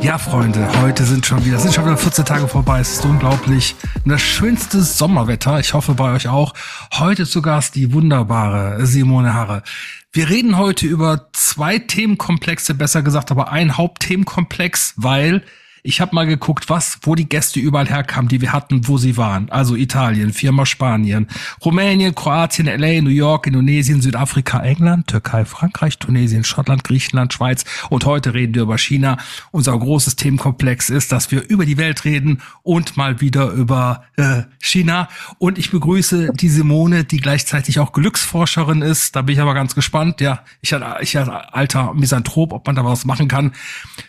Ja, Freunde, heute sind schon wieder, sind schon wieder 14 Tage vorbei. Es ist unglaublich. Das schönste Sommerwetter. Ich hoffe bei euch auch. Heute zu Gast die wunderbare Simone Harre. Wir reden heute über zwei Themenkomplexe, besser gesagt, aber ein Hauptthemenkomplex, weil ich habe mal geguckt, was, wo die Gäste überall herkamen, die wir hatten, wo sie waren. Also Italien, Firma Spanien, Rumänien, Kroatien, LA, New York, Indonesien, Südafrika, England, Türkei, Frankreich, Tunesien, Schottland, Griechenland, Schweiz. Und heute reden wir über China. Unser großes Themenkomplex ist, dass wir über die Welt reden und mal wieder über äh, China. Und ich begrüße die Simone, die gleichzeitig auch Glücksforscherin ist. Da bin ich aber ganz gespannt. Ja, ich ich alter Misanthrop, ob man da was machen kann.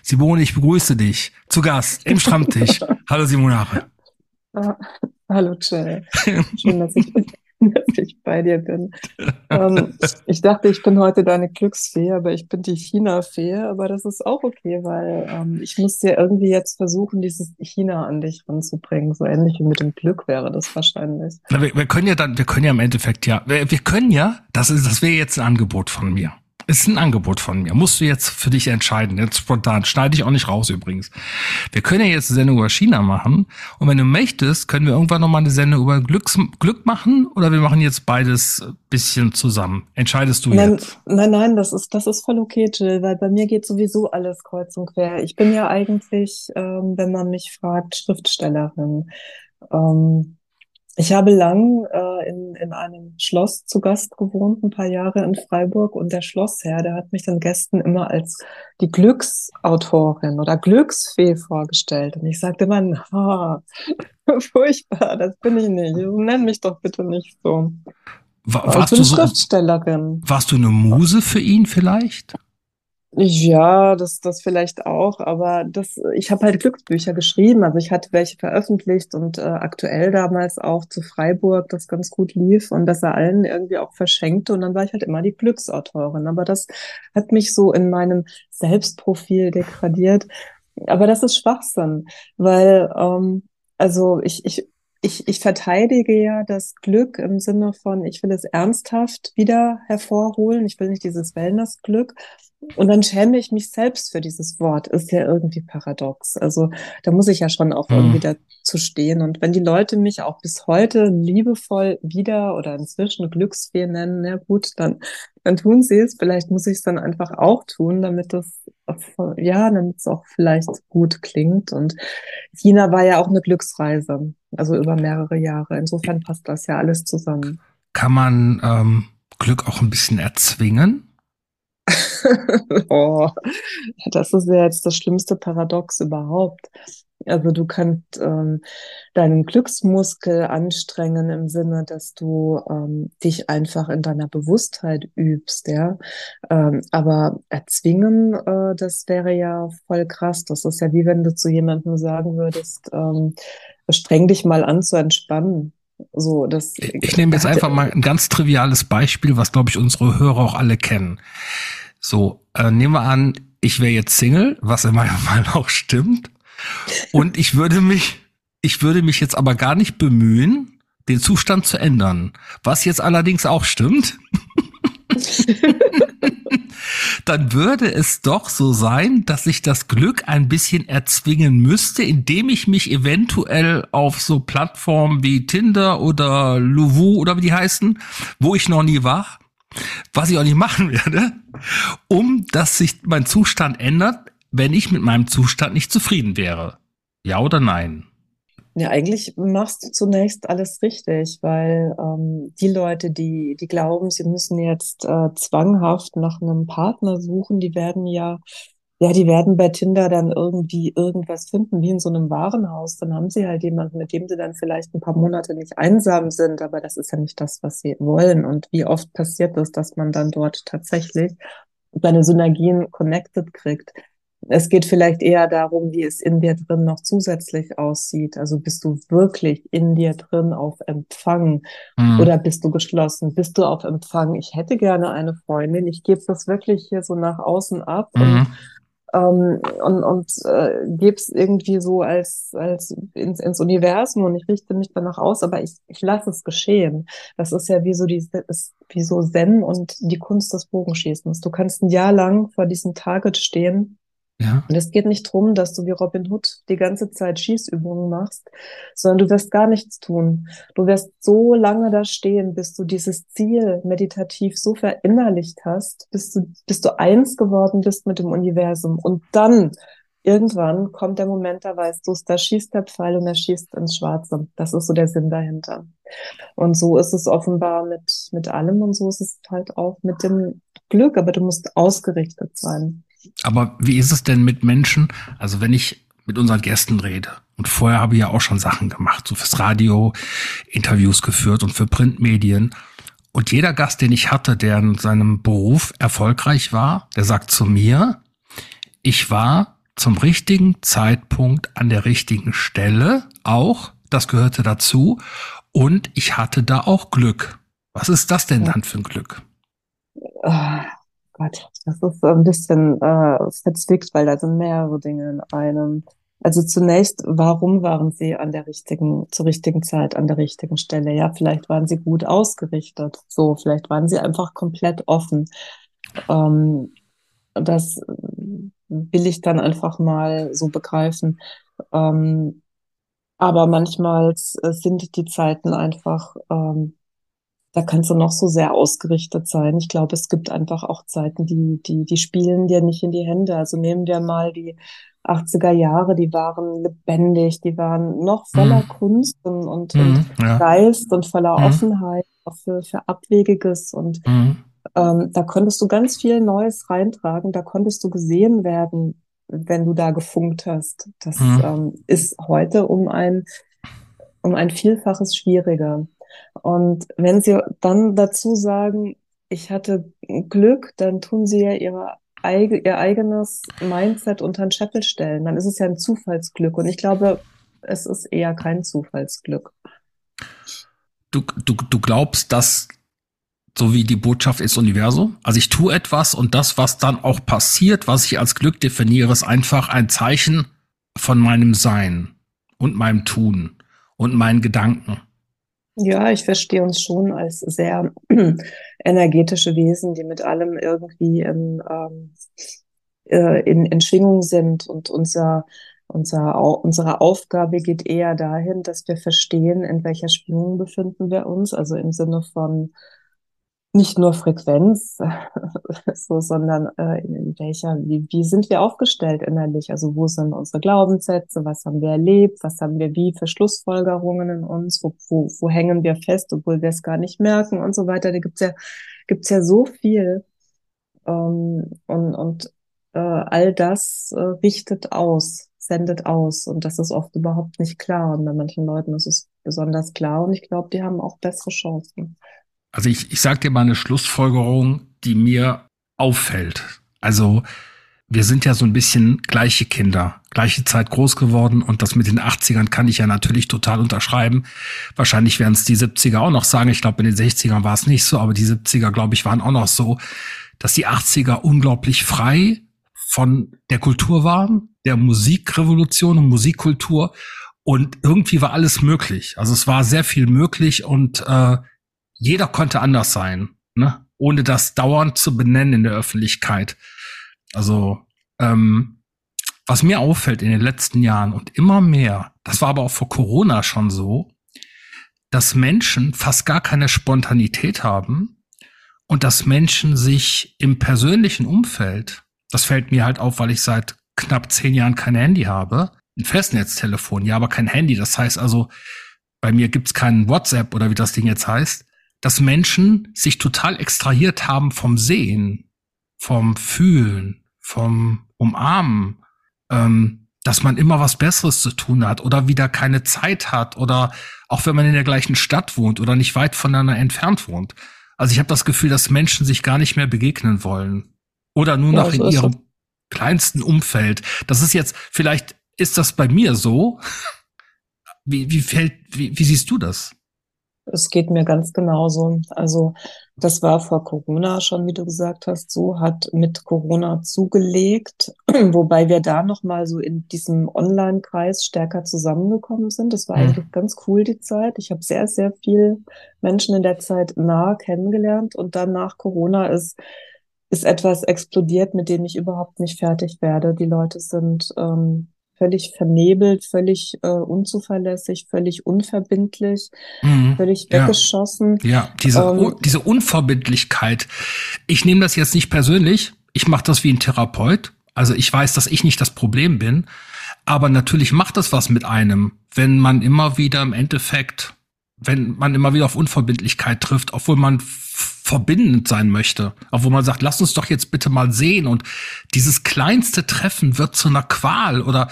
Simone, ich begrüße dich. Zu Gast im Stammtisch. Hallo Simonare. Ah, hallo Jill. Schön, dass ich, dass ich bei dir bin. Ähm, ich dachte, ich bin heute deine Glücksfee, aber ich bin die China-Fee. Aber das ist auch okay, weil ähm, ich muss dir irgendwie jetzt versuchen, dieses China an dich ranzubringen. So ähnlich wie mit dem Glück wäre das wahrscheinlich. wir, wir, können ja dann, wir können ja im Endeffekt ja, wir, wir können ja, das ist, das wäre jetzt ein Angebot von mir ist ein Angebot von mir. Musst du jetzt für dich entscheiden. Jetzt spontan. Schneide ich auch nicht raus übrigens. Wir können ja jetzt eine Sendung über China machen. Und wenn du möchtest, können wir irgendwann nochmal eine Sendung über Glücks Glück machen. Oder wir machen jetzt beides bisschen zusammen. Entscheidest du nein, jetzt? Nein, nein, das ist, das ist voll okay, Jill, weil bei mir geht sowieso alles kreuz und quer. Ich bin ja eigentlich, ähm, wenn man mich fragt, Schriftstellerin. Ähm, ich habe lang äh, in, in einem Schloss zu Gast gewohnt, ein paar Jahre in Freiburg, und der Schlossherr, der hat mich den Gästen immer als die Glücksautorin oder Glücksfee vorgestellt. Und ich sagte immer, na, furchtbar, das bin ich nicht. Nenn mich doch bitte nicht so. War, warst ich bin du Schriftstellerin. Warst du eine Muse für ihn vielleicht? Ja, das, das vielleicht auch, aber das, ich habe halt Glücksbücher geschrieben. Also ich hatte welche veröffentlicht und äh, aktuell damals auch zu Freiburg, das ganz gut lief und das er allen irgendwie auch verschenkte. Und dann war ich halt immer die Glücksautorin. Aber das hat mich so in meinem Selbstprofil degradiert. Aber das ist Schwachsinn, weil ähm, also ich, ich ich, ich verteidige ja das Glück im Sinne von, ich will es ernsthaft wieder hervorholen. Ich will nicht dieses Wellness-Glück. Und dann schäme ich mich selbst für dieses Wort. Ist ja irgendwie paradox. Also da muss ich ja schon auch mhm. irgendwie dazu stehen. Und wenn die Leute mich auch bis heute liebevoll wieder oder inzwischen Glücksfee nennen, na gut, dann, dann tun sie es. Vielleicht muss ich es dann einfach auch tun, damit das, ja, damit es auch vielleicht gut klingt. Und China war ja auch eine Glücksreise. Also über mehrere Jahre. Insofern passt das ja alles zusammen. Kann man ähm, Glück auch ein bisschen erzwingen? oh, das ist ja jetzt das schlimmste Paradox überhaupt. Also du kannst ähm, deinen Glücksmuskel anstrengen im Sinne, dass du ähm, dich einfach in deiner Bewusstheit übst, ja. Ähm, aber erzwingen, äh, das wäre ja voll krass. Das ist ja wie wenn du zu jemandem sagen würdest, ähm, streng dich mal an zu entspannen. So, das, ich, ich nehme jetzt einfach mal ein ganz triviales Beispiel, was glaube ich unsere Hörer auch alle kennen. So, äh, nehmen wir an, ich wäre jetzt Single, was in meinem Fall auch stimmt. Und ich würde mich, ich würde mich jetzt aber gar nicht bemühen, den Zustand zu ändern. Was jetzt allerdings auch stimmt. dann würde es doch so sein, dass ich das Glück ein bisschen erzwingen müsste, indem ich mich eventuell auf so Plattformen wie Tinder oder Luvu oder wie die heißen, wo ich noch nie war, was ich auch nicht machen werde, um dass sich mein Zustand ändert, wenn ich mit meinem Zustand nicht zufrieden wäre. Ja oder nein? Ja, eigentlich machst du zunächst alles richtig, weil ähm, die Leute, die, die glauben, sie müssen jetzt äh, zwanghaft nach einem Partner suchen, die werden ja ja, die werden bei Tinder dann irgendwie irgendwas finden, wie in so einem Warenhaus. Dann haben sie halt jemanden, mit dem sie dann vielleicht ein paar Monate nicht einsam sind, aber das ist ja nicht das, was sie wollen. Und wie oft passiert es, dass man dann dort tatsächlich seine Synergien connected kriegt? Es geht vielleicht eher darum, wie es in dir drin noch zusätzlich aussieht. Also bist du wirklich in dir drin auf Empfang mhm. oder bist du geschlossen? Bist du auf Empfang? Ich hätte gerne eine Freundin. Ich gebe das wirklich hier so nach außen ab mhm. Und ähm, und, und äh, gebe es irgendwie so als, als ins, ins Universum und ich richte mich danach aus, aber ich, ich lasse es geschehen. Das ist ja wie so, die, ist wie so Zen und die Kunst des Bogenschießens. Du kannst ein Jahr lang vor diesem Target stehen Ja. Und es geht nicht drum, dass du wie Robin Hood die ganze Zeit Schießübungen machst, sondern du wirst gar nichts tun. Du wirst so lange da stehen, bis du dieses Ziel meditativ so verinnerlicht hast, bis du, bis du eins geworden bist mit dem Universum. Und dann irgendwann kommt der Moment, da weißt du da schießt der Pfeil und er schießt ins Schwarze. Das ist so der Sinn dahinter. Und so ist es offenbar mit, mit allem und so ist es halt auch mit dem Glück, aber du musst ausgerichtet sein. Aber wie ist es denn mit Menschen? Also wenn ich mit unseren Gästen rede. Und vorher habe ich ja auch schon Sachen gemacht, so fürs Radio, Interviews geführt und für Printmedien. Und jeder Gast, den ich hatte, der in seinem Beruf erfolgreich war, der sagt zu mir, ich war zum richtigen Zeitpunkt an der richtigen Stelle auch, das gehörte dazu, und ich hatte da auch Glück. Was ist das denn dann für ein Glück? Gott, das ist ein bisschen äh, verzwickt, weil da sind mehrere Dinge in einem. Also zunächst, warum waren sie an der richtigen, zur richtigen Zeit an der richtigen Stelle? Ja, vielleicht waren sie gut ausgerichtet. So, vielleicht waren sie einfach komplett offen. Ähm, das will ich dann einfach mal so begreifen. Ähm, aber manchmal sind die Zeiten einfach ähm, da kannst du noch so sehr ausgerichtet sein. Ich glaube, es gibt einfach auch Zeiten, die, die, die spielen dir nicht in die Hände. Also nehmen wir mal die 80er Jahre, die waren lebendig, die waren noch voller mhm. Kunst und, und, mhm, und ja. Geist und voller mhm. Offenheit auch für, für Abwegiges. Und mhm. ähm, da konntest du ganz viel Neues reintragen, da konntest du gesehen werden, wenn du da gefunkt hast. Das mhm. ähm, ist heute um ein, um ein Vielfaches schwieriger. Und wenn Sie dann dazu sagen, ich hatte Glück, dann tun Sie ja ihre, ihr eigenes Mindset unter den Scheffel stellen. Dann ist es ja ein Zufallsglück. Und ich glaube, es ist eher kein Zufallsglück. Du, du, du glaubst, dass so wie die Botschaft ist Universum. Also ich tue etwas und das, was dann auch passiert, was ich als Glück definiere, ist einfach ein Zeichen von meinem Sein und meinem Tun und meinen Gedanken. Ja, ich verstehe uns schon als sehr energetische Wesen, die mit allem irgendwie in, ähm, äh, in, in Schwingung sind. Und unser, unser, unsere Aufgabe geht eher dahin, dass wir verstehen, in welcher Schwingung befinden wir uns. Also im Sinne von nicht nur Frequenz, so, sondern äh, in welcher, wie, wie sind wir aufgestellt innerlich? Also wo sind unsere Glaubenssätze? Was haben wir erlebt? Was haben wir wie für Schlussfolgerungen in uns? Wo, wo, wo hängen wir fest, obwohl wir es gar nicht merken und so weiter? Da gibt's ja, gibt's ja so viel. Ähm, und und äh, all das äh, richtet aus, sendet aus. Und das ist oft überhaupt nicht klar. Und bei manchen Leuten ist es besonders klar. Und ich glaube, die haben auch bessere Chancen. Also ich, ich sage dir mal eine Schlussfolgerung, die mir auffällt. Also wir sind ja so ein bisschen gleiche Kinder, gleiche Zeit groß geworden und das mit den 80ern kann ich ja natürlich total unterschreiben. Wahrscheinlich werden es die 70er auch noch sagen. Ich glaube, in den 60ern war es nicht so, aber die 70er, glaube ich, waren auch noch so, dass die 80er unglaublich frei von der Kultur waren, der Musikrevolution und Musikkultur und irgendwie war alles möglich. Also es war sehr viel möglich und äh, jeder konnte anders sein, ne? ohne das dauernd zu benennen in der Öffentlichkeit. Also, ähm, was mir auffällt in den letzten Jahren und immer mehr, das war aber auch vor Corona schon so, dass Menschen fast gar keine Spontanität haben und dass Menschen sich im persönlichen Umfeld, das fällt mir halt auf, weil ich seit knapp zehn Jahren kein Handy habe, ein Festnetztelefon, ja, aber kein Handy. Das heißt also, bei mir gibt's keinen WhatsApp oder wie das Ding jetzt heißt dass Menschen sich total extrahiert haben vom Sehen, vom Fühlen, vom Umarmen, ähm, dass man immer was Besseres zu tun hat oder wieder keine Zeit hat oder auch wenn man in der gleichen Stadt wohnt oder nicht weit voneinander entfernt wohnt. Also ich habe das Gefühl, dass Menschen sich gar nicht mehr begegnen wollen oder nur ja, noch in ihrem so. kleinsten Umfeld. Das ist jetzt vielleicht ist das bei mir so. Wie, wie fällt, wie, wie siehst du das? Es geht mir ganz genauso. Also das war vor Corona schon, wie du gesagt hast, so hat mit Corona zugelegt, wobei wir da noch mal so in diesem Online-Kreis stärker zusammengekommen sind. Das war mhm. eigentlich ganz cool die Zeit. Ich habe sehr sehr viel Menschen in der Zeit nah kennengelernt und dann nach Corona ist ist etwas explodiert, mit dem ich überhaupt nicht fertig werde. Die Leute sind ähm, völlig vernebelt, völlig äh, unzuverlässig, völlig unverbindlich, mhm, völlig weggeschossen. Ja, ja diese, ähm, diese Unverbindlichkeit. Ich nehme das jetzt nicht persönlich. Ich mache das wie ein Therapeut. Also ich weiß, dass ich nicht das Problem bin. Aber natürlich macht das was mit einem, wenn man immer wieder im Endeffekt, wenn man immer wieder auf Unverbindlichkeit trifft, obwohl man verbindend sein möchte, obwohl man sagt, lass uns doch jetzt bitte mal sehen und dieses kleinste Treffen wird zu einer Qual oder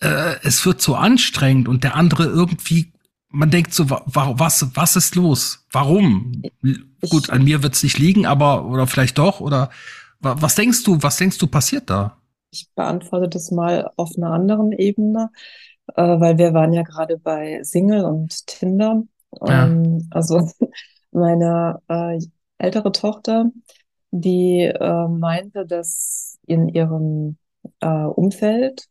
äh, es wird so anstrengend und der andere irgendwie, man denkt so, wa was, was ist los? Warum? Ich, Gut, an mir wird es nicht liegen, aber oder vielleicht doch oder was denkst du, was denkst du passiert da? Ich beantworte das mal auf einer anderen Ebene, äh, weil wir waren ja gerade bei Single und Tinder. Ja. Ähm, also meine äh, ältere Tochter, die äh, meinte, dass in ihrem äh, Umfeld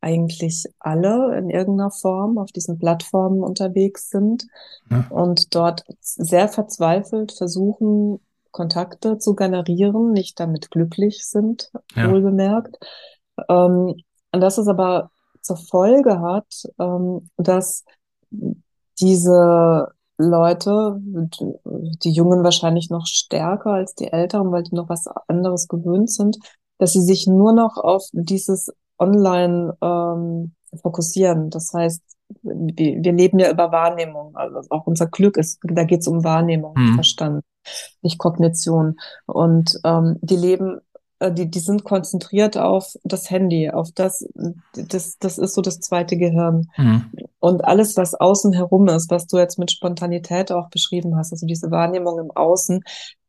eigentlich alle in irgendeiner Form auf diesen Plattformen unterwegs sind ja. und dort sehr verzweifelt versuchen, Kontakte zu generieren, nicht damit glücklich sind, ja. wohlbemerkt. Ähm, und dass es aber zur Folge hat, ähm, dass diese Leute, die Jungen wahrscheinlich noch stärker als die Älteren, weil die noch was anderes gewöhnt sind, dass sie sich nur noch auf dieses Online ähm, fokussieren. Das heißt, wir, wir leben ja über Wahrnehmung. Also auch unser Glück ist, da geht es um Wahrnehmung, mhm. Verstand, nicht Kognition. Und ähm, die leben die, die sind konzentriert auf das Handy, auf das, das, das ist so das zweite Gehirn. Mhm. Und alles, was außen herum ist, was du jetzt mit Spontanität auch beschrieben hast, also diese Wahrnehmung im Außen,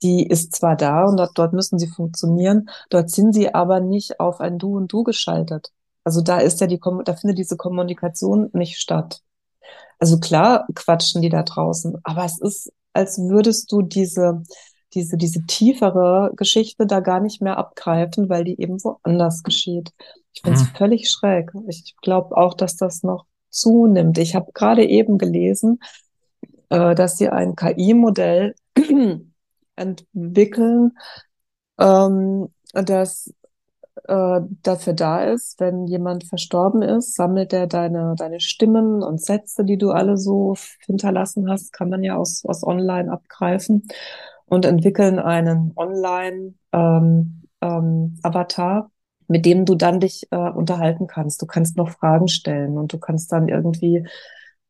die ist zwar da und dort, dort müssen sie funktionieren, dort sind sie aber nicht auf ein Du und Du geschaltet. Also da ist ja die, da findet diese Kommunikation nicht statt. Also klar quatschen die da draußen, aber es ist, als würdest du diese, diese, diese tiefere Geschichte da gar nicht mehr abgreifen, weil die eben woanders geschieht. Ich finde es mhm. völlig schräg. Ich glaube auch, dass das noch zunimmt. Ich habe gerade eben gelesen, äh, dass sie ein KI-Modell entwickeln, ähm, das äh, dafür da ist, wenn jemand verstorben ist, sammelt er deine, deine Stimmen und Sätze, die du alle so hinterlassen hast, kann man ja aus, aus online abgreifen und entwickeln einen Online-Avatar, ähm, ähm, mit dem du dann dich äh, unterhalten kannst. Du kannst noch Fragen stellen und du kannst dann irgendwie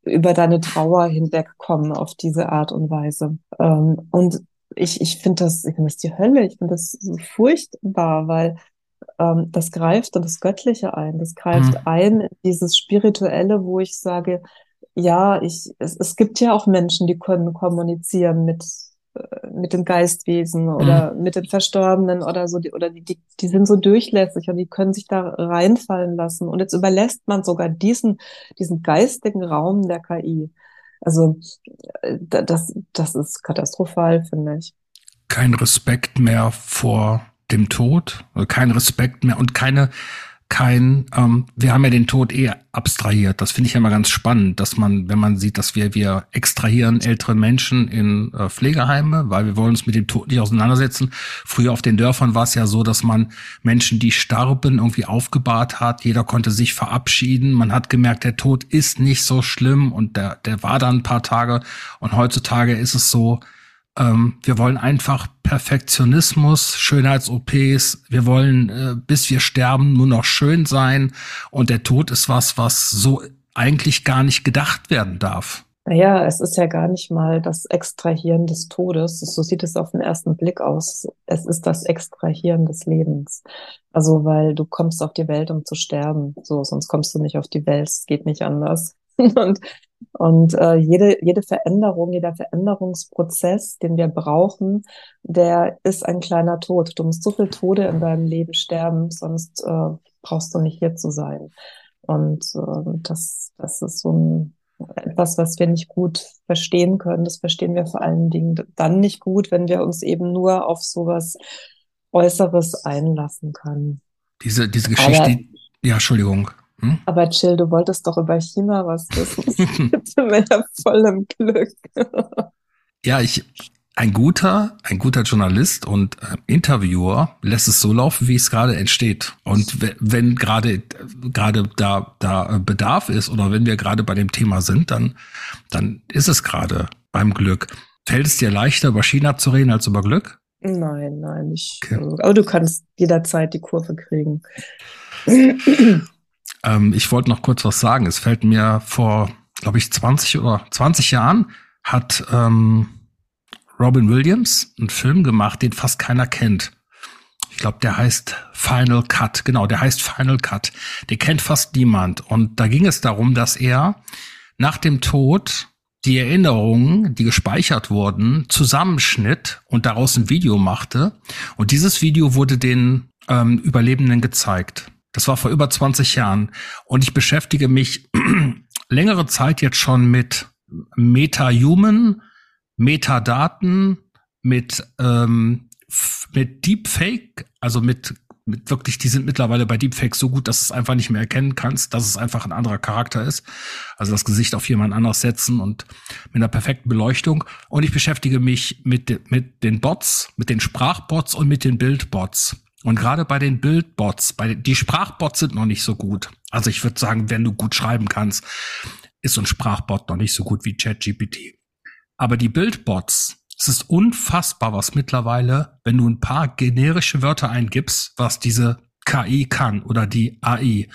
über deine Trauer hinwegkommen auf diese Art und Weise. Ähm, und ich, ich finde das, ich finde das die Hölle, ich finde das so furchtbar, weil ähm, das greift in das Göttliche ein, das greift mhm. ein in dieses Spirituelle, wo ich sage, ja, ich, es, es gibt ja auch Menschen, die können kommunizieren mit mit den Geistwesen oder mhm. mit den Verstorbenen oder so, die, oder die, die, die sind so durchlässig und die können sich da reinfallen lassen. Und jetzt überlässt man sogar diesen, diesen geistigen Raum der KI. Also äh, das, das ist katastrophal, finde ich. Kein Respekt mehr vor dem Tod, kein Respekt mehr und keine kein, ähm, wir haben ja den Tod eh abstrahiert. Das finde ich ja immer ganz spannend, dass man, wenn man sieht, dass wir, wir extrahieren ältere Menschen in äh, Pflegeheime, weil wir wollen uns mit dem Tod nicht auseinandersetzen. Früher auf den Dörfern war es ja so, dass man Menschen, die starben, irgendwie aufgebahrt hat. Jeder konnte sich verabschieden. Man hat gemerkt, der Tod ist nicht so schlimm und der, der war dann ein paar Tage. Und heutzutage ist es so, ähm, wir wollen einfach Perfektionismus, Schönheits-OPs. Wir wollen, äh, bis wir sterben, nur noch schön sein. Und der Tod ist was, was so eigentlich gar nicht gedacht werden darf. Naja, es ist ja gar nicht mal das Extrahieren des Todes. So sieht es auf den ersten Blick aus. Es ist das Extrahieren des Lebens. Also, weil du kommst auf die Welt, um zu sterben. So, sonst kommst du nicht auf die Welt. Es geht nicht anders. Und und äh, jede, jede Veränderung, jeder Veränderungsprozess, den wir brauchen, der ist ein kleiner Tod. Du musst so viel Tode in deinem Leben sterben, sonst äh, brauchst du nicht hier zu sein. Und äh, das, das ist so ein, etwas, was wir nicht gut verstehen können. Das verstehen wir vor allen Dingen dann nicht gut, wenn wir uns eben nur auf sowas Äußeres einlassen können. Diese, diese Geschichte, Aber, ja, Entschuldigung. Hm? Aber Chill, du wolltest doch über China was wissen. Bitte mehr voll im Glück. ja, ich, ein guter, ein guter Journalist und äh, Interviewer lässt es so laufen, wie es gerade entsteht. Und wenn gerade gerade da da Bedarf ist oder wenn wir gerade bei dem Thema sind, dann dann ist es gerade beim Glück. Fällt es dir leichter, über China zu reden als über Glück? Nein, nein, nicht. Okay. Aber du kannst jederzeit die Kurve kriegen. ähm, ich wollte noch kurz was sagen. Es fällt mir vor, glaube ich, 20 oder 20 Jahren hat ähm, Robin Williams einen Film gemacht, den fast keiner kennt. Ich glaube, der heißt Final Cut. Genau, der heißt Final Cut. Den kennt fast niemand. Und da ging es darum, dass er nach dem Tod die Erinnerungen, die gespeichert wurden, zusammenschnitt und daraus ein Video machte. Und dieses Video wurde den ähm, Überlebenden gezeigt. Das war vor über 20 Jahren. Und ich beschäftige mich längere Zeit jetzt schon mit Meta-Human Metadaten, mit, ähm, mit Deepfake, also mit, mit wirklich, die sind mittlerweile bei Deepfake so gut, dass du es einfach nicht mehr erkennen kannst, dass es einfach ein anderer Charakter ist. Also das Gesicht auf jemand anders setzen und mit einer perfekten Beleuchtung. Und ich beschäftige mich mit, mit den Bots, mit den Sprachbots und mit den Bildbots. Und gerade bei den Bildbots, bei die Sprachbots sind noch nicht so gut. Also ich würde sagen, wenn du gut schreiben kannst, ist so ein Sprachbot noch nicht so gut wie ChatGPT. Aber die Bildbots, es ist unfassbar, was mittlerweile, wenn du ein paar generische Wörter eingibst, was diese KI kann oder die AI.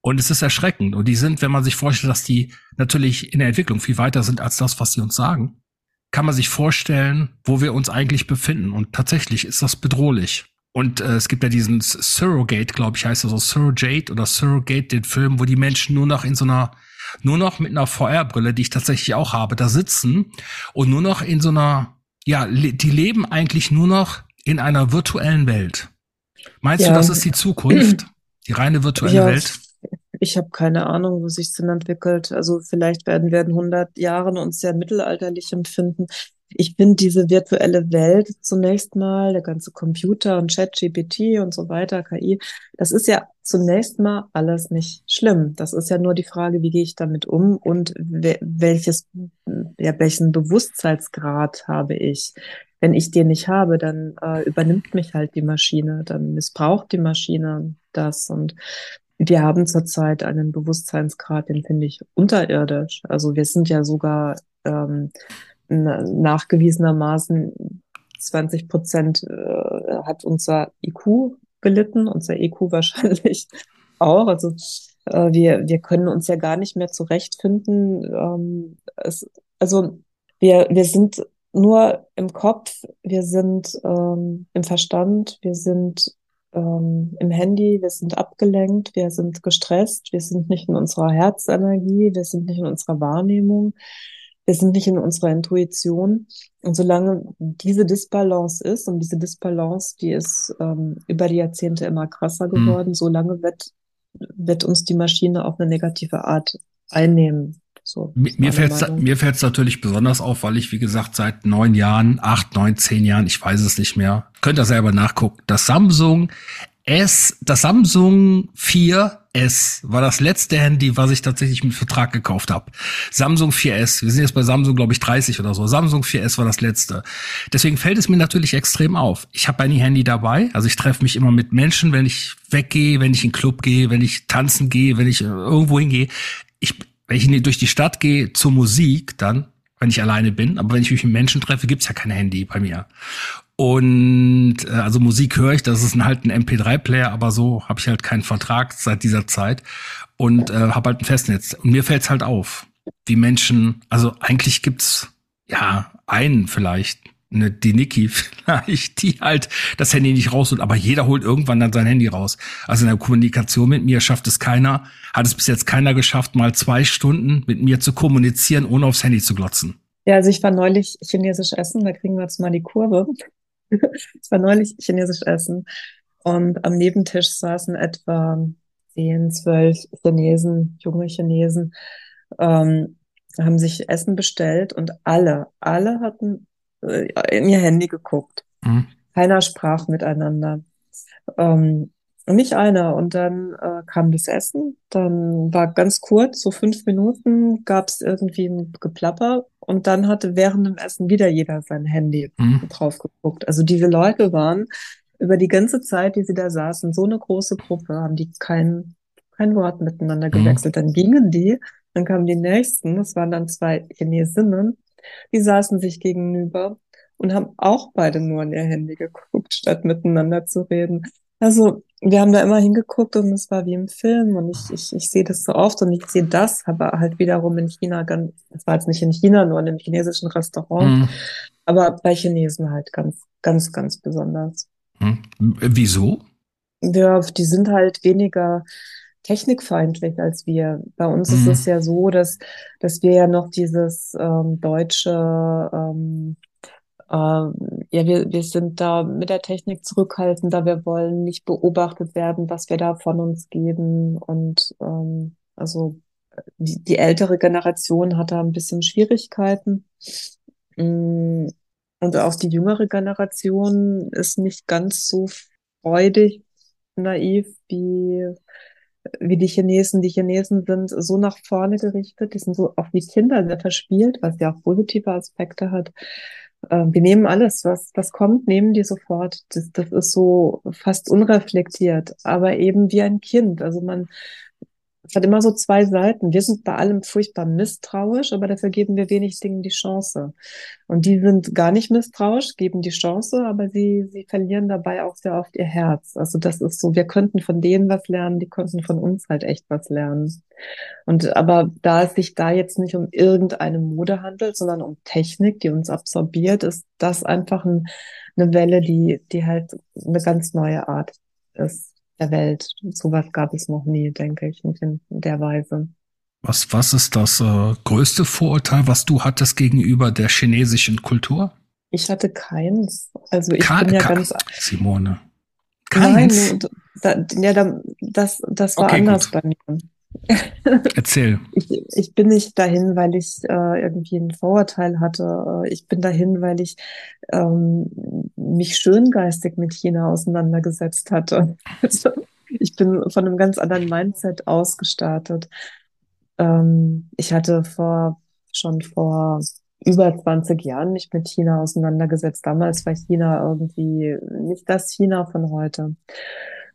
Und es ist erschreckend. Und die sind, wenn man sich vorstellt, dass die natürlich in der Entwicklung viel weiter sind als das, was sie uns sagen, kann man sich vorstellen, wo wir uns eigentlich befinden. Und tatsächlich ist das bedrohlich. Und äh, es gibt ja diesen Surrogate, glaube ich, heißt er so Surrogate oder Surrogate, den Film, wo die Menschen nur noch in so einer nur noch mit einer VR-Brille, die ich tatsächlich auch habe, da sitzen und nur noch in so einer, ja, die leben eigentlich nur noch in einer virtuellen Welt. Meinst ja. du, das ist die Zukunft? Die reine virtuelle ja, Welt? Ich habe keine Ahnung, wo sich denn entwickelt. Also vielleicht werden wir in 100 Jahren uns sehr mittelalterlich empfinden ich finde diese virtuelle Welt zunächst mal, der ganze Computer und Chat-GPT und so weiter, KI, das ist ja zunächst mal alles nicht schlimm. Das ist ja nur die Frage, wie gehe ich damit um und welches, ja, welchen Bewusstseinsgrad habe ich. Wenn ich den nicht habe, dann äh, übernimmt mich halt die Maschine, dann missbraucht die Maschine das und wir haben zurzeit einen Bewusstseinsgrad, den finde ich unterirdisch. Also wir sind ja sogar ähm, nachgewiesenermaßen 20 Prozent äh, hat unser IQ gelitten, unser EQ wahrscheinlich auch. Also äh, wir, wir können uns ja gar nicht mehr zurechtfinden. Ähm, es, also wir, wir sind nur im Kopf, wir sind ähm, im Verstand, wir sind ähm, im Handy, wir sind abgelenkt, wir sind gestresst, wir sind nicht in unserer Herzenergie, wir sind nicht in unserer Wahrnehmung wir sind nicht in unserer Intuition. Und solange diese Disbalance ist, und diese Disbalance, die ist ähm, über die Jahrzehnte immer krasser mhm. geworden, mhm. solange wird, wird uns die Maschine auf eine negative Art einnehmen. So, mir fällt es mir fällt's natürlich besonders auf, weil ich, wie gesagt, seit neun Jahren, acht, neun, zehn Jahren, ich weiß es nicht mehr, könnt ihr selber nachgucken, das Samsung S, das Samsung 4S war das letzte Handy, was ich tatsächlich mit Vertrag gekauft habe. Samsung 4S. Wir sind jetzt bei Samsung, glaube ich, 30 oder so. Samsung 4S war das letzte. Deswegen fällt es mir natürlich extrem auf. Ich habe ein Handy dabei. Also ich treffe mich immer mit Menschen, wenn ich weggehe, wenn ich in den Club gehe, wenn ich tanzen gehe, wenn ich irgendwo hingehe. Ich, wenn ich durch die Stadt gehe zur Musik, dann wenn ich alleine bin. Aber wenn ich mich mit Menschen treffe, gibt's ja kein Handy bei mir. Und äh, also Musik höre ich, das ist halt ein MP3-Player, aber so habe ich halt keinen Vertrag seit dieser Zeit und äh, habe halt ein Festnetz. Und mir fällt's halt auf, wie Menschen, also eigentlich gibt's ja einen vielleicht, eine, die Niki vielleicht, die halt das Handy nicht raus aber jeder holt irgendwann dann sein Handy raus. Also in der Kommunikation mit mir schafft es keiner, hat es bis jetzt keiner geschafft, mal zwei Stunden mit mir zu kommunizieren, ohne aufs Handy zu glotzen. Ja, also ich war neulich chinesisch essen, da kriegen wir jetzt mal die Kurve. Es war neulich chinesisch essen und am Nebentisch saßen etwa zehn, zwölf Chinesen, junge Chinesen, ähm, haben sich Essen bestellt und alle, alle hatten äh, in ihr Handy geguckt. Mhm. Keiner sprach miteinander. Ähm, Nicht einer. Und dann äh, kam das Essen. Dann war ganz kurz, so fünf Minuten, gab es irgendwie ein Geplapper. Und dann hatte während dem Essen wieder jeder sein Handy Hm. drauf geguckt. Also diese Leute waren über die ganze Zeit, die sie da saßen, so eine große Gruppe, haben die kein, kein Wort miteinander Hm. gewechselt. Dann gingen die, dann kamen die nächsten, das waren dann zwei Chinesinnen, die saßen sich gegenüber und haben auch beide nur in ihr Handy geguckt, statt miteinander zu reden. Also wir haben da immer hingeguckt und es war wie im Film und ich, ich, ich sehe das so oft und ich sehe das, aber halt wiederum in China ganz, das war jetzt nicht in China, nur in einem chinesischen Restaurant, Hm. aber bei Chinesen halt ganz, ganz, ganz besonders. Hm. Wieso? Ja, die sind halt weniger technikfeindlich als wir. Bei uns ist Hm. es ja so, dass, dass wir ja noch dieses ähm, deutsche, ähm, äh, ja, wir, wir sind da mit der Technik zurückhaltender, wir wollen nicht beobachtet werden, was wir da von uns geben. Und ähm, also die, die ältere Generation hat da ein bisschen Schwierigkeiten. Mm, Und auch die jüngere Generation ist nicht ganz so freudig, naiv wie wie die Chinesen. Die Chinesen sind so nach vorne gerichtet, die sind so auch wie Kinder sehr verspielt, was ja auch positive Aspekte hat. Ähm, die nehmen alles, was, was kommt, nehmen die sofort. Das, das ist so fast unreflektiert, aber eben wie ein Kind. Also man, es hat immer so zwei Seiten. Wir sind bei allem furchtbar misstrauisch, aber dafür geben wir wenig Dingen die Chance. Und die sind gar nicht misstrauisch, geben die Chance, aber sie, sie verlieren dabei auch sehr oft ihr Herz. Also das ist so, wir könnten von denen was lernen, die könnten von uns halt echt was lernen. Und aber da es sich da jetzt nicht um irgendeine Mode handelt, sondern um Technik, die uns absorbiert, ist das einfach ein, eine Welle, die, die halt eine ganz neue Art ist der Welt. Sowas gab es noch nie, denke ich, nicht in der Weise. Was, was ist das äh, größte Vorurteil, was du hattest gegenüber der chinesischen Kultur? Ich hatte keins. Also ich Ka bin ja Ka ganz Simone. Nein, Keins? nur da, ja, da, das, das war Okay, anders gut. bei mir. Erzähl. Ich, ich bin nicht dahin, weil ich äh, irgendwie ein Vorurteil hatte. Äh, Ich bin dahin, weil ich ähm, mich schöngeistig mit China auseinandergesetzt hatte. Also, ich bin von einem ganz anderen Mindset ausgestartet. Ähm, ich hatte vor schon vor über 20 Jahren mich mit China auseinandergesetzt. Damals war China irgendwie nicht das China von heute.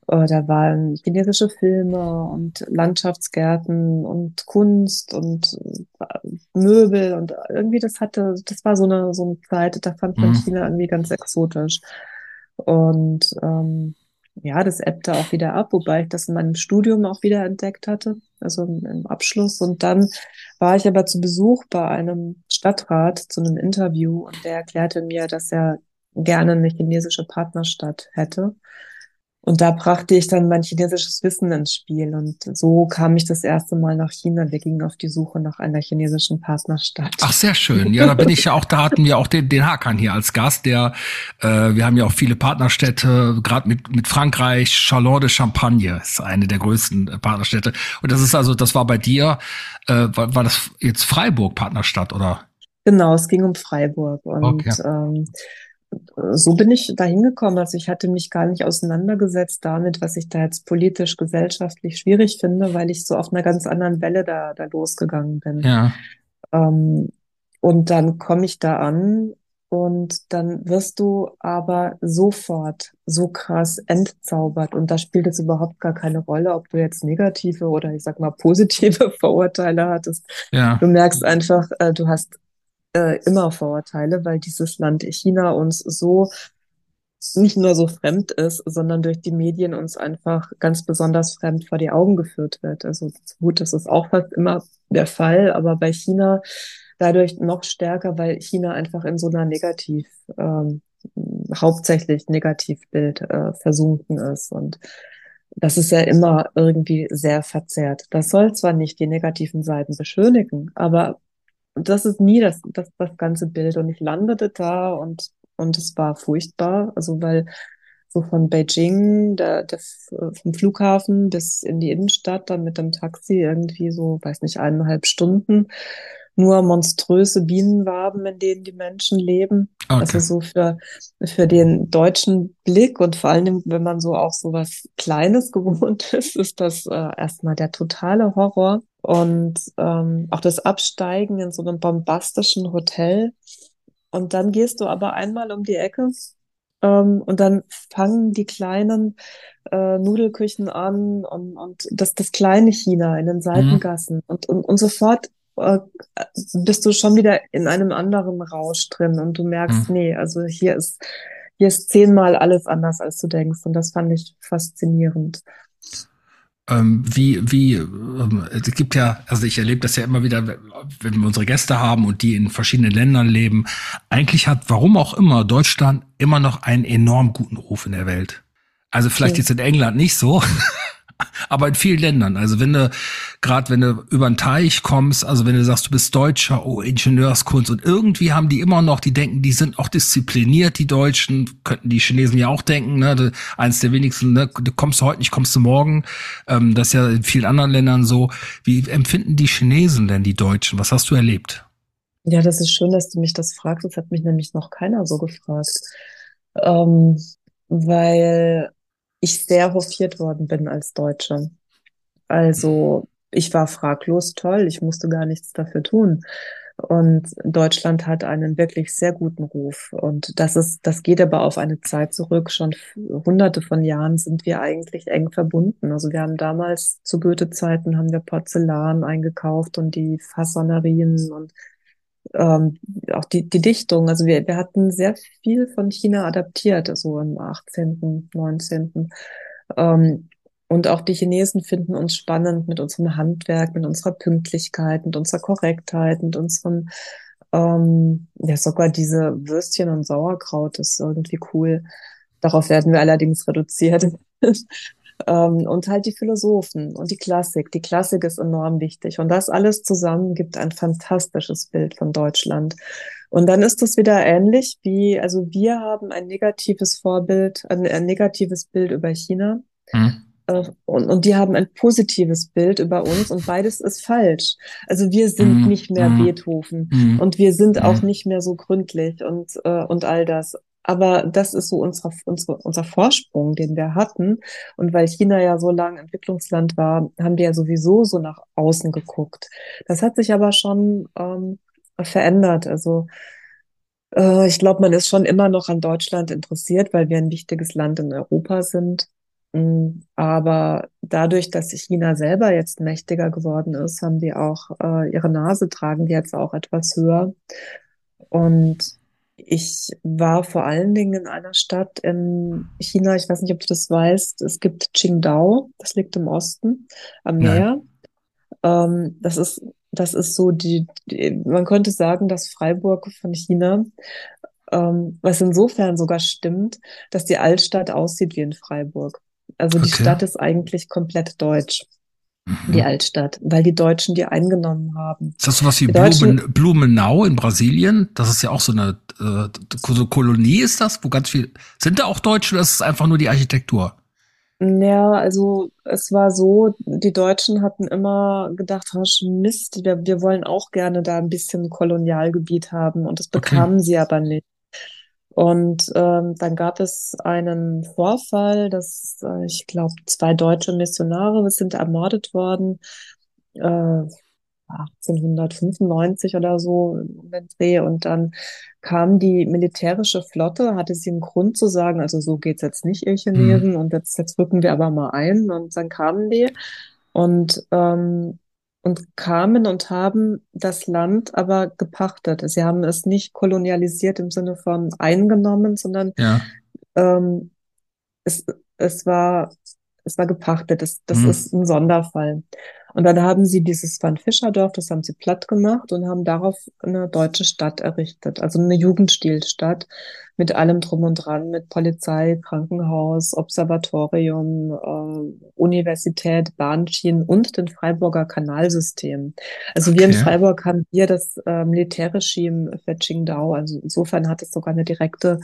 Äh, Da waren chinesische Filme und Landschaftsgärten und Kunst und äh, Möbel und irgendwie das hatte, das war so eine, so eine Zeit, da fand man Mhm. China irgendwie ganz exotisch. Und ähm, ja, das ebbte auch wieder ab, wobei ich das in meinem Studium auch wieder entdeckt hatte, also im, im Abschluss. Und dann war ich aber zu Besuch bei einem Stadtrat zu einem Interview und der erklärte mir, dass er gerne eine chinesische Partnerstadt hätte. Und da brachte ich dann mein chinesisches Wissen ins Spiel. Und so kam ich das erste Mal nach China. Wir gingen auf die Suche nach einer chinesischen Partnerstadt. Ach, sehr schön. Ja, da bin ich ja auch, da hatten wir auch den, den Hakan hier als Gast, der, äh, wir haben ja auch viele Partnerstädte, gerade mit, mit Frankreich, Chalon de Champagne ist eine der größten äh, Partnerstädte. Und das ist also, das war bei dir, äh, war, war das jetzt Freiburg Partnerstadt oder? Genau, es ging um Freiburg. Und Okay. ähm, so bin ich da hingekommen. Also ich hatte mich gar nicht auseinandergesetzt damit, was ich da jetzt politisch, gesellschaftlich schwierig finde, weil ich so auf einer ganz anderen Welle da, da losgegangen bin. Ja. Ähm, und dann komme ich da an und dann wirst du aber sofort so krass entzaubert. Und da spielt es überhaupt gar keine Rolle, ob du jetzt negative oder ich sag mal positive Vorurteile hattest. Ja. Du merkst einfach, äh, du hast äh, immer Vorurteile, weil dieses Land China uns so nicht nur so fremd ist, sondern durch die Medien uns einfach ganz besonders fremd vor die Augen geführt wird. Also gut, das ist auch fast immer der Fall, aber bei China dadurch noch stärker, weil China einfach in so einer Negativ, ähm, hauptsächlich Negativbild äh, versunken ist und das ist ja immer irgendwie sehr verzerrt. Das soll zwar nicht die negativen Seiten beschönigen, aber das ist nie das, das, das ganze Bild. Und ich landete da und, und es war furchtbar. Also, weil so von Beijing, der, der, vom Flughafen bis in die Innenstadt, dann mit dem Taxi irgendwie so, weiß nicht, eineinhalb Stunden. Nur monströse Bienenwaben, in denen die Menschen leben. Okay. Also so für, für den deutschen Blick und vor allem, wenn man so auch so was Kleines gewohnt ist, ist das äh, erstmal der totale Horror. Und ähm, auch das Absteigen in so einem bombastischen Hotel. Und dann gehst du aber einmal um die Ecke ähm, und dann fangen die kleinen äh, Nudelküchen an und, und das, das kleine China in den Seitengassen. Mhm. Und, und, und sofort äh, bist du schon wieder in einem anderen Rausch drin und du merkst, mhm. nee, also hier ist, hier ist zehnmal alles anders, als du denkst. Und das fand ich faszinierend. Ähm, wie, wie, ähm, es gibt ja, also ich erlebe das ja immer wieder, wenn wir unsere Gäste haben und die in verschiedenen Ländern leben. Eigentlich hat, warum auch immer, Deutschland immer noch einen enorm guten Ruf in der Welt. Also vielleicht okay. jetzt in England nicht so, aber in vielen Ländern. Also wenn du, gerade wenn du über den Teich kommst, also wenn du sagst, du bist Deutscher, oh, Ingenieurskunst und irgendwie haben die immer noch, die denken, die sind auch diszipliniert, die Deutschen, könnten die Chinesen ja auch denken, ne, eins der wenigsten, ne, du kommst heute nicht, kommst du morgen. Ähm, das ist ja in vielen anderen Ländern so. Wie empfinden die Chinesen denn die Deutschen? Was hast du erlebt? Ja, das ist schön, dass du mich das fragst. Das hat mich nämlich noch keiner so gefragt. Ähm, weil ich sehr hofiert worden bin als Deutsche. Also ich war fraglos toll, ich musste gar nichts dafür tun. Und Deutschland hat einen wirklich sehr guten Ruf. Und das ist, das geht aber auf eine Zeit zurück. Schon hunderte von Jahren sind wir eigentlich eng verbunden. Also wir haben damals zu Goethe-Zeiten haben wir Porzellan eingekauft und die Fassonerien und ähm, auch die, die Dichtung. Also wir, wir hatten sehr viel von China adaptiert, so im 18., 19. Ähm, und auch die Chinesen finden uns spannend mit unserem Handwerk, mit unserer Pünktlichkeit, mit unserer Korrektheit, mit unserem, ähm, ja, sogar diese Würstchen und Sauerkraut ist irgendwie cool. Darauf werden wir allerdings reduziert. Ähm, und halt die Philosophen und die Klassik. Die Klassik ist enorm wichtig. Und das alles zusammen gibt ein fantastisches Bild von Deutschland. Und dann ist es wieder ähnlich wie, also wir haben ein negatives Vorbild, ein, ein negatives Bild über China. Hm. Und, und die haben ein positives Bild über uns und beides ist falsch. Also wir sind mm, nicht mehr mm, Beethoven mm, und wir sind auch nicht mehr so gründlich und, äh, und all das. Aber das ist so unsere, unsere, unser Vorsprung, den wir hatten. Und weil China ja so lange Entwicklungsland war, haben wir ja sowieso so nach außen geguckt. Das hat sich aber schon ähm, verändert. Also äh, ich glaube, man ist schon immer noch an Deutschland interessiert, weil wir ein wichtiges Land in Europa sind. Mm, aber dadurch, dass China selber jetzt mächtiger geworden ist, haben die auch äh, ihre Nase tragen die jetzt auch etwas höher. Und ich war vor allen Dingen in einer Stadt in China, ich weiß nicht, ob du das weißt, es gibt Qingdao, das liegt im Osten am Meer. Ähm, das ist, das ist so die, die, man könnte sagen, das Freiburg von China, ähm, was insofern sogar stimmt, dass die Altstadt aussieht wie in Freiburg. Also die okay. Stadt ist eigentlich komplett deutsch die mhm. Altstadt, weil die Deutschen die eingenommen haben. Ist das sowas wie Blumen, Blumenau in Brasilien? Das ist ja auch so eine äh, so Kolonie ist das, wo ganz viel sind da auch Deutsche oder ist es einfach nur die Architektur? Ja, also es war so, die Deutschen hatten immer gedacht, Mist, wir, wir wollen auch gerne da ein bisschen Kolonialgebiet haben und das bekamen okay. sie aber nicht. Und ähm, dann gab es einen Vorfall, dass äh, ich glaube, zwei deutsche Missionare sind ermordet worden, äh, 1895 oder so um den Dreh. Und dann kam die militärische Flotte, hatte sie einen Grund zu sagen, also so geht's jetzt nicht, ihr Chinesen, mhm. und jetzt, jetzt rücken wir aber mal ein. Und dann kamen die. Und ähm, und kamen und haben das Land aber gepachtet. Sie haben es nicht kolonialisiert im Sinne von eingenommen, sondern ja. ähm, es, es war es war gepachtet. Das, das mhm. ist ein Sonderfall. Und dann haben sie dieses Van Fischerdorf, das haben sie platt gemacht und haben darauf eine deutsche Stadt errichtet, also eine Jugendstilstadt mit allem drum und dran, mit Polizei, Krankenhaus, Observatorium, äh, Universität, Bahnschienen und den Freiburger Kanalsystem. Also okay. wir in Freiburg haben hier das äh, Militärregime für Qingdao. Also insofern hat es sogar eine direkte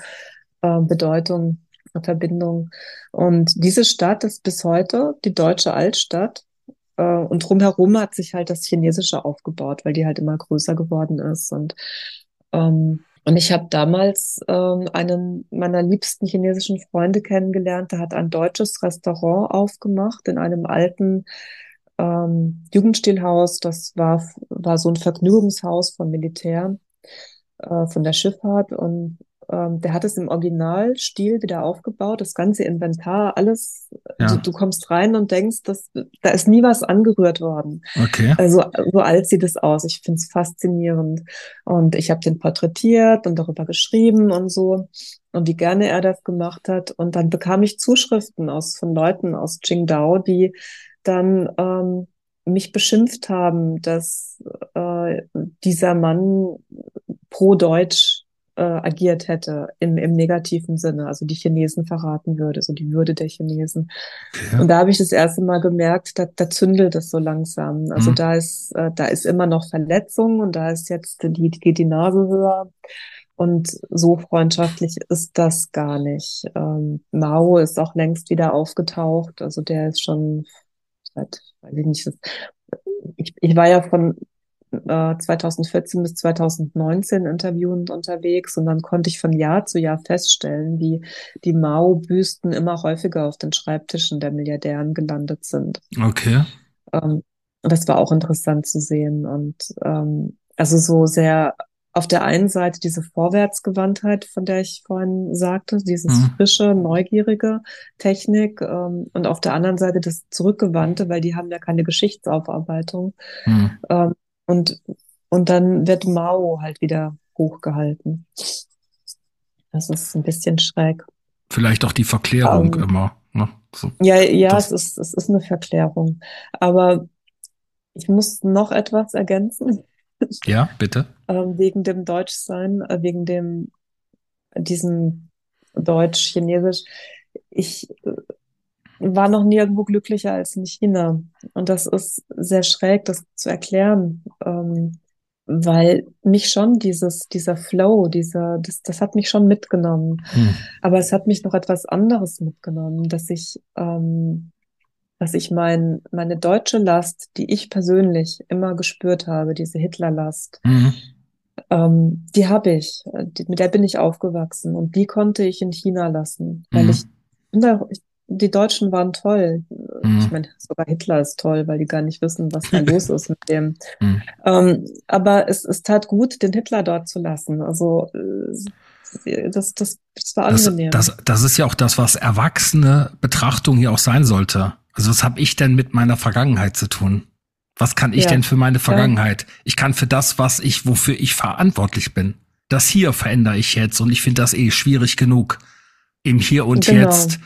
äh, Bedeutung, eine Verbindung. Und diese Stadt ist bis heute die deutsche Altstadt äh, und drumherum hat sich halt das Chinesische aufgebaut, weil die halt immer größer geworden ist. Und, ähm, und ich habe damals ähm, einen meiner liebsten chinesischen Freunde kennengelernt, der hat ein deutsches Restaurant aufgemacht in einem alten ähm, Jugendstilhaus. Das war, war so ein Vergnügungshaus vom Militär, äh, von der Schifffahrt. Und ähm, der hat es im Originalstil wieder aufgebaut, das ganze Inventar, alles. Ja. Du, du, kommst rein und denkst, dass, da ist nie was angerührt worden. Okay. Also so alt sieht es aus. Ich finde es faszinierend. Und ich habe den porträtiert und darüber geschrieben und so und wie gerne er das gemacht hat. Und dann bekam ich Zuschriften aus von Leuten aus Qingdao, die dann ähm, mich beschimpft haben, dass äh, dieser Mann pro Deutsch äh, agiert hätte im, im negativen Sinne, also die Chinesen verraten würde, so die Würde der Chinesen. Ja. Und da habe ich das erste Mal gemerkt, da, da zündelt es so langsam. Also mhm. da ist äh, da ist immer noch Verletzung und da ist jetzt die geht die Nase höher. Und so freundschaftlich ist das gar nicht. Ähm, Mao ist auch längst wieder aufgetaucht. Also der ist schon seit, weiß ich nicht, ich, ich war ja von 2014 äh, bis 2019 interviewend unterwegs und dann konnte ich von Jahr zu Jahr feststellen, wie die Mao-Büsten immer häufiger auf den Schreibtischen der Milliardären gelandet sind. Okay. Ähm, das war auch interessant zu sehen und ähm, also so sehr auf der einen Seite diese Vorwärtsgewandtheit, von der ich vorhin sagte, dieses mhm. frische, neugierige Technik ähm, und auf der anderen Seite das Zurückgewandte, weil die haben ja keine Geschichtsaufarbeitung. Mhm. Ähm, und, und dann wird Mao halt wieder hochgehalten. Das ist ein bisschen schräg. Vielleicht auch die Verklärung um, ähm, immer. Ne? So, ja, ja, es ist, es ist eine Verklärung. Aber ich muss noch etwas ergänzen. Ja, bitte. ähm, wegen dem Deutschsein, äh, wegen dem, diesem Deutsch-Chinesisch. Ich äh, war noch nirgendwo glücklicher als in China. Und das ist sehr schräg, das zu erklären, ähm, weil mich schon dieses, dieser Flow, dieser, das, das hat mich schon mitgenommen. Hm. Aber es hat mich noch etwas anderes mitgenommen, dass ich, ähm, dass ich mein, meine deutsche Last, die ich persönlich immer gespürt habe, diese Hitlerlast, hm. ähm, die habe ich, die, mit der bin ich aufgewachsen und die konnte ich in China lassen, weil hm. ich, ich die Deutschen waren toll. Mhm. Ich meine, sogar Hitler ist toll, weil die gar nicht wissen, was da los ist mit dem. Mhm. Ähm, aber es, es tat gut, den Hitler dort zu lassen. Also äh, das, das, das war angenehm. Das, das, das ist ja auch das, was erwachsene Betrachtung hier auch sein sollte. Also was habe ich denn mit meiner Vergangenheit zu tun? Was kann ich ja. denn für meine Vergangenheit? Ich kann für das, was ich, wofür ich verantwortlich bin. Das hier verändere ich jetzt und ich finde das eh schwierig genug. Im Hier und genau. Jetzt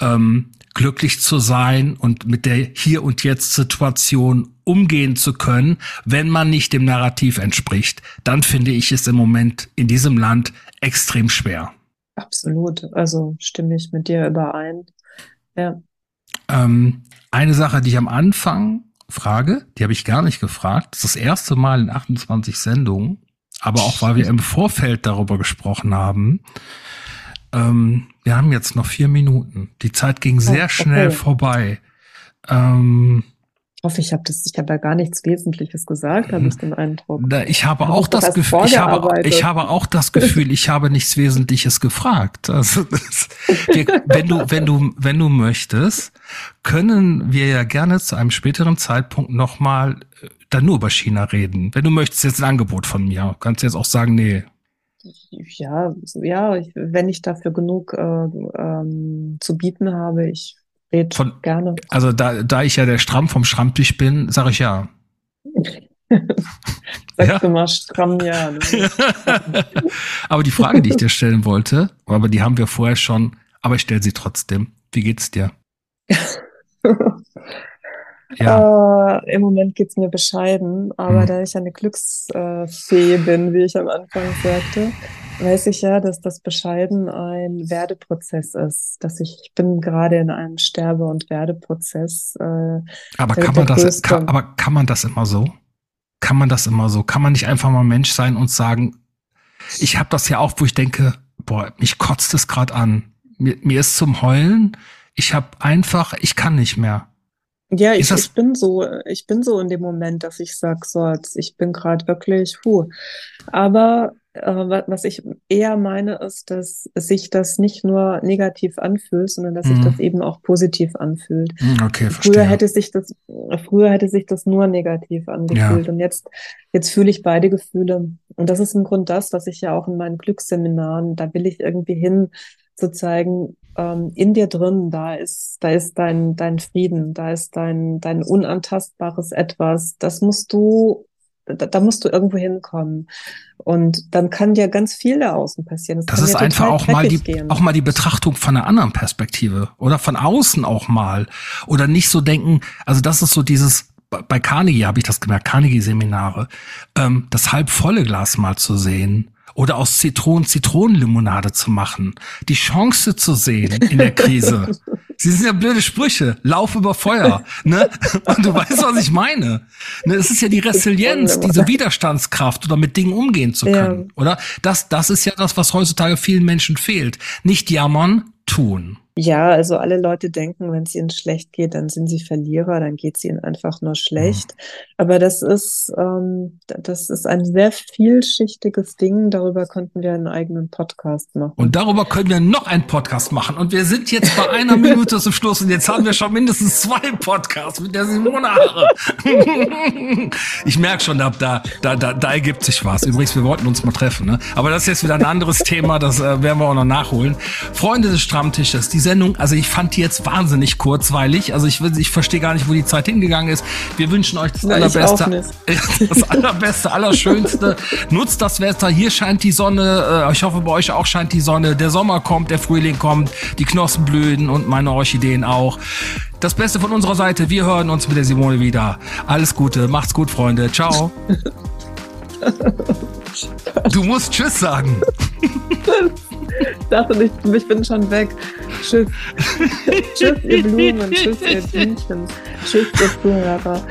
ähm, glücklich zu sein und mit der Hier und Jetzt Situation umgehen zu können, wenn man nicht dem Narrativ entspricht, dann finde ich es im Moment in diesem Land extrem schwer. Absolut. Also stimme ich mit dir überein. Ja. Ähm, eine Sache, die ich am Anfang frage, die habe ich gar nicht gefragt. Das ist das erste Mal in 28 Sendungen, aber auch weil wir im Vorfeld darüber gesprochen haben. Ähm, wir haben jetzt noch vier Minuten. Die Zeit ging sehr oh, schnell vorbei. Ähm, ich hoffe, ich habe das, ich habe ja gar nichts Wesentliches gesagt, habe ich den Eindruck. Ich habe ich auch das Gefühl, ich habe, ich habe auch das Gefühl, ich habe nichts Wesentliches gefragt. Also das, wir, wenn du, wenn du, wenn du möchtest, können wir ja gerne zu einem späteren Zeitpunkt nochmal äh, dann nur über China reden. Wenn du möchtest, jetzt ein Angebot von mir. Kannst jetzt auch sagen, nee, ja, ja, ich, wenn ich dafür genug äh, ähm, zu bieten habe, ich rede gerne. Also da, da ich ja der Stramm vom Schrammtisch bin, sage ich ja. Sagst ja? du mal stramm ja. Ne? aber die Frage, die ich dir stellen wollte, aber die haben wir vorher schon, aber ich stelle sie trotzdem. Wie geht's dir? Ja. Äh, Im Moment geht's mir bescheiden, aber mhm. da ich eine Glücksfee bin, wie ich am Anfang sagte, weiß ich ja, dass das Bescheiden ein Werdeprozess ist. Dass ich, ich bin gerade in einem Sterbe- und Werdeprozess. Äh, aber kann man das, kann, aber kann man das immer so? Kann man das immer so? Kann man nicht einfach mal Mensch sein und sagen, ich habe das ja auch, wo ich denke, boah, mich kotzt es gerade an. Mir, mir ist zum Heulen. Ich habe einfach, ich kann nicht mehr. Ja, ich, ich bin so, ich bin so in dem Moment, dass ich sag, so, jetzt, ich bin gerade wirklich, puh. Aber äh, was ich eher meine, ist, dass sich das nicht nur negativ anfühlt, sondern dass mhm. sich das eben auch positiv anfühlt. Mhm, okay, verstehe. Früher hätte sich das, früher hätte sich das nur negativ angefühlt. Ja. Und jetzt, jetzt fühle ich beide Gefühle. Und das ist im Grunde das, was ich ja auch in meinen Glücksseminaren, da will ich irgendwie hin, zu zeigen, ähm, in dir drin, da ist, da ist dein, dein Frieden, da ist dein, dein unantastbares Etwas. Das musst du da, da musst du irgendwo hinkommen. Und dann kann dir ganz viel da außen passieren. Das, das ist einfach auch mal die, gehen. auch mal die Betrachtung von einer anderen Perspektive oder von außen auch mal. Oder nicht so denken, also das ist so dieses, bei Carnegie habe ich das gemerkt, Carnegie-Seminare, ähm, das halb volle Glas mal zu sehen oder aus Zitronen Zitronenlimonade zu machen, die Chance zu sehen in der Krise. Sie sind ja blöde Sprüche. Lauf über Feuer. Ne? Und du weißt, was ich meine. Ne? Es ist ja die Resilienz, diese Widerstandskraft oder mit Dingen umgehen zu können. Ja. Oder? Das, das ist ja das, was heutzutage vielen Menschen fehlt. Nicht jammern, tun. Ja, also alle Leute denken, wenn es ihnen schlecht geht, dann sind sie Verlierer, dann geht es ihnen einfach nur schlecht. Mhm. Aber das ist, ähm, das ist ein sehr vielschichtiges Ding. Darüber könnten wir einen eigenen Podcast machen. Und darüber können wir noch einen Podcast machen. Und wir sind jetzt bei einer Minute zum Schluss und jetzt haben wir schon mindestens zwei Podcasts mit der Simone Haare. ich merke schon, da, da, da, da ergibt sich was. Übrigens, wir wollten uns mal treffen. Ne? Aber das ist jetzt wieder ein anderes Thema, das äh, werden wir auch noch nachholen. Freunde des Stammtisches, diese Sendung, also ich fand die jetzt wahnsinnig kurzweilig. Also ich, ich verstehe gar nicht, wo die Zeit hingegangen ist. Wir wünschen euch das Nein, Allerbeste. Das Allerbeste, Allerschönste. Nutzt das Wetter. Hier scheint die Sonne. Äh, ich hoffe, bei euch auch scheint die Sonne. Der Sommer kommt, der Frühling kommt, die Knospen blühen und meine Orchideen auch. Das Beste von unserer Seite. Wir hören uns mit der Simone wieder. Alles Gute. Macht's gut, Freunde. Ciao. Du musst Tschüss sagen. Ich dachte, ich, ich bin schon weg. Tschüss. tschüss, ihr Blumen. Tschüss, ihr Bienchen. Tschüss, ihr Zuhörer.